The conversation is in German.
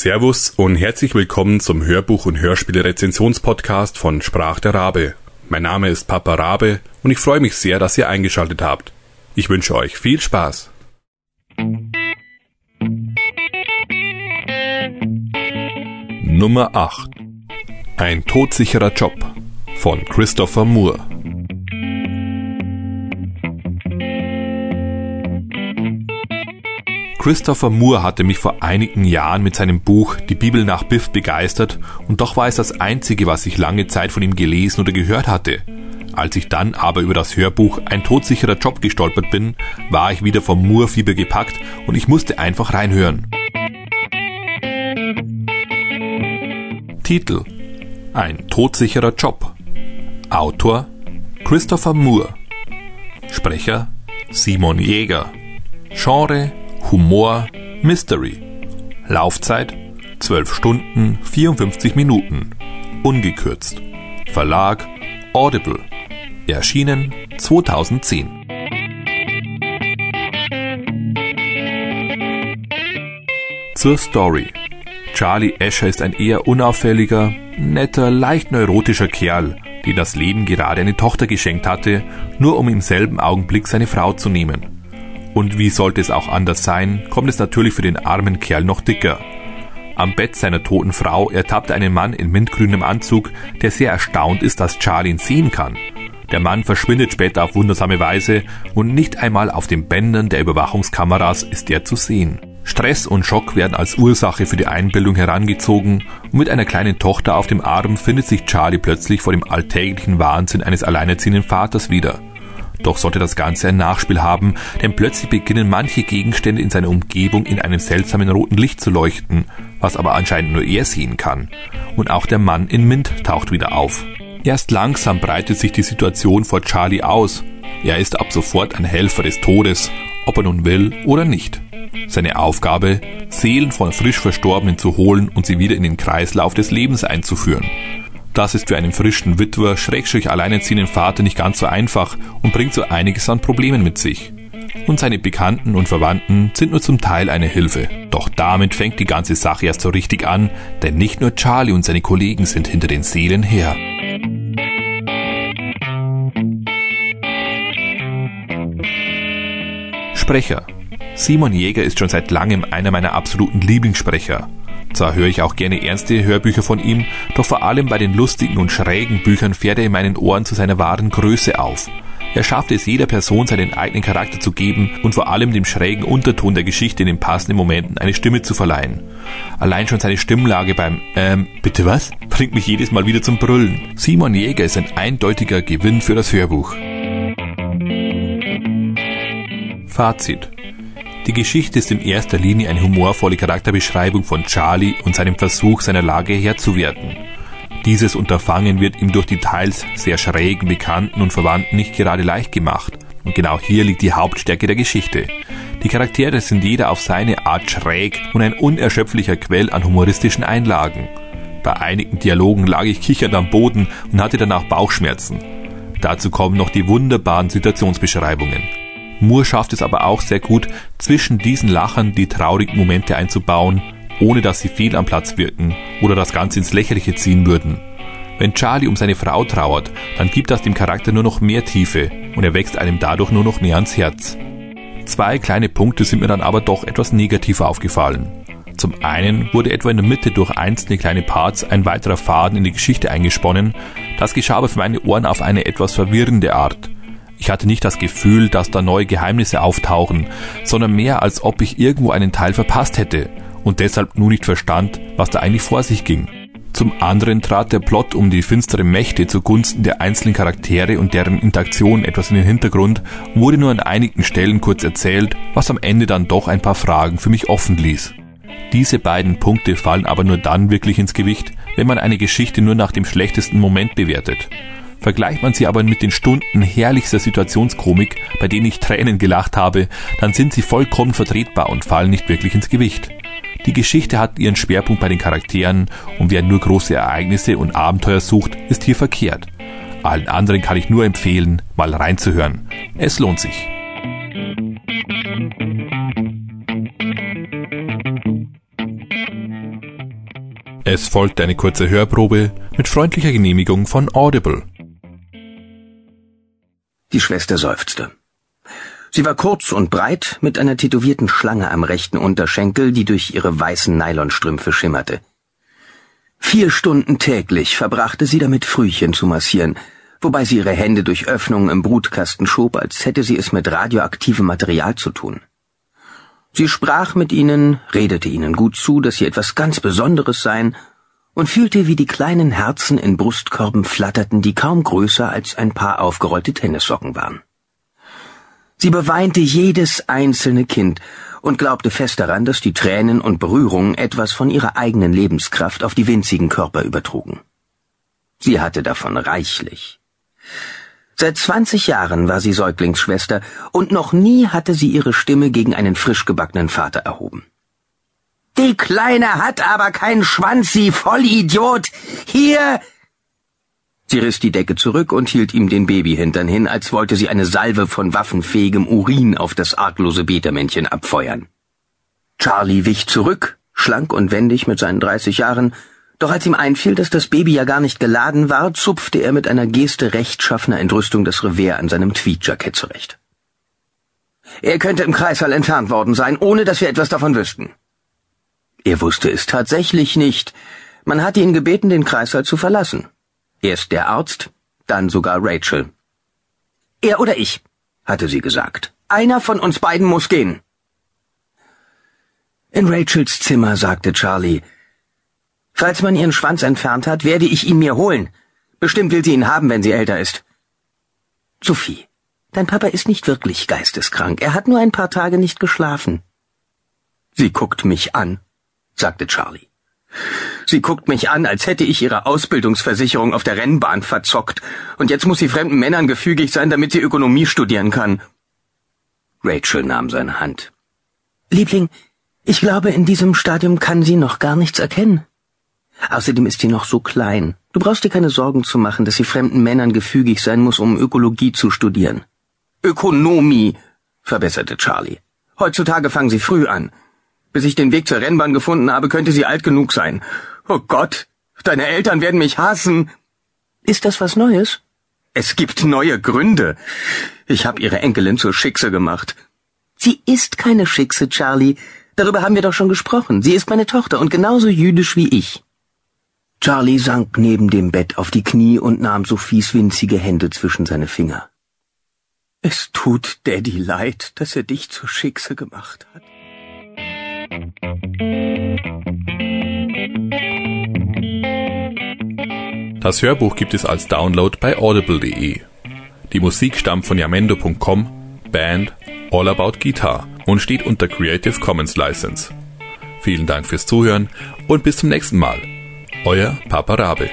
Servus und herzlich willkommen zum Hörbuch- und Hörspielrezensionspodcast von Sprach der Rabe. Mein Name ist Papa Rabe und ich freue mich sehr, dass ihr eingeschaltet habt. Ich wünsche euch viel Spaß. Nummer 8 Ein todsicherer Job von Christopher Moore Christopher Moore hatte mich vor einigen Jahren mit seinem Buch Die Bibel nach Biff begeistert und doch war es das einzige, was ich lange Zeit von ihm gelesen oder gehört hatte. Als ich dann aber über das Hörbuch Ein todsicherer Job gestolpert bin, war ich wieder vom Moore-Fieber gepackt und ich musste einfach reinhören. Titel Ein todsicherer Job Autor Christopher Moore Sprecher Simon Jäger Genre Humor Mystery. Laufzeit 12 Stunden 54 Minuten. Ungekürzt. Verlag Audible. Erschienen 2010 Zur Story. Charlie Escher ist ein eher unauffälliger, netter, leicht neurotischer Kerl, dem das Leben gerade eine Tochter geschenkt hatte, nur um im selben Augenblick seine Frau zu nehmen. Und wie sollte es auch anders sein, kommt es natürlich für den armen Kerl noch dicker. Am Bett seiner toten Frau ertappt er einen Mann in mintgrünem Anzug, der sehr erstaunt ist, dass Charlie ihn sehen kann. Der Mann verschwindet später auf wundersame Weise und nicht einmal auf den Bändern der Überwachungskameras ist er zu sehen. Stress und Schock werden als Ursache für die Einbildung herangezogen und mit einer kleinen Tochter auf dem Arm findet sich Charlie plötzlich vor dem alltäglichen Wahnsinn eines alleinerziehenden Vaters wieder. Doch sollte das Ganze ein Nachspiel haben, denn plötzlich beginnen manche Gegenstände in seiner Umgebung in einem seltsamen roten Licht zu leuchten, was aber anscheinend nur er sehen kann. Und auch der Mann in Mint taucht wieder auf. Erst langsam breitet sich die Situation vor Charlie aus. Er ist ab sofort ein Helfer des Todes, ob er nun will oder nicht. Seine Aufgabe, Seelen von frisch Verstorbenen zu holen und sie wieder in den Kreislauf des Lebens einzuführen. Das ist für einen frischen Witwer, schrägstrich alleinerziehenden Vater nicht ganz so einfach und bringt so einiges an Problemen mit sich. Und seine Bekannten und Verwandten sind nur zum Teil eine Hilfe. Doch damit fängt die ganze Sache erst so richtig an, denn nicht nur Charlie und seine Kollegen sind hinter den Seelen her. Sprecher Simon Jäger ist schon seit langem einer meiner absoluten Lieblingssprecher. Zwar höre ich auch gerne ernste Hörbücher von ihm, doch vor allem bei den lustigen und schrägen Büchern fährt er in meinen Ohren zu seiner wahren Größe auf. Er schafft es jeder Person seinen eigenen Charakter zu geben und vor allem dem schrägen Unterton der Geschichte in den passenden Momenten eine Stimme zu verleihen. Allein schon seine Stimmlage beim Ähm, bitte was? bringt mich jedes Mal wieder zum Brüllen. Simon Jäger ist ein eindeutiger Gewinn für das Hörbuch. Fazit die Geschichte ist in erster Linie eine humorvolle Charakterbeschreibung von Charlie und seinem Versuch, seiner Lage Herr zu werden. Dieses Unterfangen wird ihm durch die teils sehr schrägen Bekannten und Verwandten nicht gerade leicht gemacht. Und genau hier liegt die Hauptstärke der Geschichte. Die Charaktere sind jeder auf seine Art schräg und ein unerschöpflicher Quell an humoristischen Einlagen. Bei einigen Dialogen lag ich kichernd am Boden und hatte danach Bauchschmerzen. Dazu kommen noch die wunderbaren Situationsbeschreibungen. Moore schafft es aber auch sehr gut, zwischen diesen Lachern die traurigen Momente einzubauen, ohne dass sie fehl am Platz wirken oder das Ganze ins Lächerliche ziehen würden. Wenn Charlie um seine Frau trauert, dann gibt das dem Charakter nur noch mehr Tiefe und er wächst einem dadurch nur noch mehr ans Herz. Zwei kleine Punkte sind mir dann aber doch etwas negativer aufgefallen. Zum einen wurde etwa in der Mitte durch einzelne kleine Parts ein weiterer Faden in die Geschichte eingesponnen, das geschah aber für meine Ohren auf eine etwas verwirrende Art. Ich hatte nicht das Gefühl, dass da neue Geheimnisse auftauchen, sondern mehr als ob ich irgendwo einen Teil verpasst hätte und deshalb nur nicht verstand, was da eigentlich vor sich ging. Zum anderen trat der Plot um die finsteren Mächte zugunsten der einzelnen Charaktere und deren Interaktion etwas in den Hintergrund, wurde nur an einigen Stellen kurz erzählt, was am Ende dann doch ein paar Fragen für mich offen ließ. Diese beiden Punkte fallen aber nur dann wirklich ins Gewicht, wenn man eine Geschichte nur nach dem schlechtesten Moment bewertet. Vergleicht man sie aber mit den Stunden herrlichster Situationskomik, bei denen ich Tränen gelacht habe, dann sind sie vollkommen vertretbar und fallen nicht wirklich ins Gewicht. Die Geschichte hat ihren Schwerpunkt bei den Charakteren und wer nur große Ereignisse und Abenteuer sucht, ist hier verkehrt. Allen anderen kann ich nur empfehlen, mal reinzuhören. Es lohnt sich. Es folgte eine kurze Hörprobe mit freundlicher Genehmigung von Audible. Die Schwester seufzte. Sie war kurz und breit mit einer tätowierten Schlange am rechten Unterschenkel, die durch ihre weißen Nylonstrümpfe schimmerte. Vier Stunden täglich verbrachte sie damit, Frühchen zu massieren, wobei sie ihre Hände durch Öffnungen im Brutkasten schob, als hätte sie es mit radioaktivem Material zu tun. Sie sprach mit ihnen, redete ihnen gut zu, dass sie etwas ganz Besonderes seien, und fühlte, wie die kleinen Herzen in Brustkörben flatterten, die kaum größer als ein paar aufgerollte Tennissocken waren. Sie beweinte jedes einzelne Kind und glaubte fest daran, dass die Tränen und Berührungen etwas von ihrer eigenen Lebenskraft auf die winzigen Körper übertrugen. Sie hatte davon reichlich. Seit 20 Jahren war sie Säuglingsschwester und noch nie hatte sie ihre Stimme gegen einen frisch gebackenen Vater erhoben. Die Kleine hat aber keinen Schwanz, Sie Vollidiot! Hier! Sie riss die Decke zurück und hielt ihm den Babyhintern hin, als wollte sie eine Salve von waffenfähigem Urin auf das arglose Betermännchen abfeuern. Charlie wich zurück, schlank und wendig mit seinen 30 Jahren, doch als ihm einfiel, dass das Baby ja gar nicht geladen war, zupfte er mit einer Geste rechtschaffener Entrüstung das Revers an seinem Tweedjacket zurecht. Er könnte im Kreißsaal entfernt worden sein, ohne dass wir etwas davon wüssten. Er wusste es tatsächlich nicht. Man hatte ihn gebeten, den Kreißsaal zu verlassen. Erst der Arzt, dann sogar Rachel. Er oder ich, hatte sie gesagt. Einer von uns beiden muss gehen. In Rachels Zimmer sagte Charlie, Falls man ihren Schwanz entfernt hat, werde ich ihn mir holen. Bestimmt will sie ihn haben, wenn sie älter ist. Sophie, dein Papa ist nicht wirklich geisteskrank. Er hat nur ein paar Tage nicht geschlafen. Sie guckt mich an, sagte Charlie. Sie guckt mich an, als hätte ich ihre Ausbildungsversicherung auf der Rennbahn verzockt, und jetzt muss sie fremden Männern gefügig sein, damit sie Ökonomie studieren kann. Rachel nahm seine Hand. Liebling, ich glaube, in diesem Stadium kann sie noch gar nichts erkennen. Außerdem ist sie noch so klein. Du brauchst dir keine Sorgen zu machen, dass sie fremden Männern gefügig sein muss, um Ökologie zu studieren. Ökonomie, verbesserte Charlie. Heutzutage fangen sie früh an. Bis ich den Weg zur Rennbahn gefunden habe, könnte sie alt genug sein. Oh Gott, deine Eltern werden mich hassen. Ist das was Neues? Es gibt neue Gründe. Ich habe ihre Enkelin zur Schickse gemacht. Sie ist keine Schickse, Charlie. Darüber haben wir doch schon gesprochen. Sie ist meine Tochter und genauso jüdisch wie ich. Charlie sank neben dem Bett auf die Knie und nahm Sophies winzige Hände zwischen seine Finger. Es tut Daddy leid, dass er dich zur Schickse gemacht hat. Das Hörbuch gibt es als Download bei audible.de. Die Musik stammt von yamendo.com, Band All About Guitar und steht unter Creative Commons License. Vielen Dank fürs Zuhören und bis zum nächsten Mal. Euer Papa Rabe.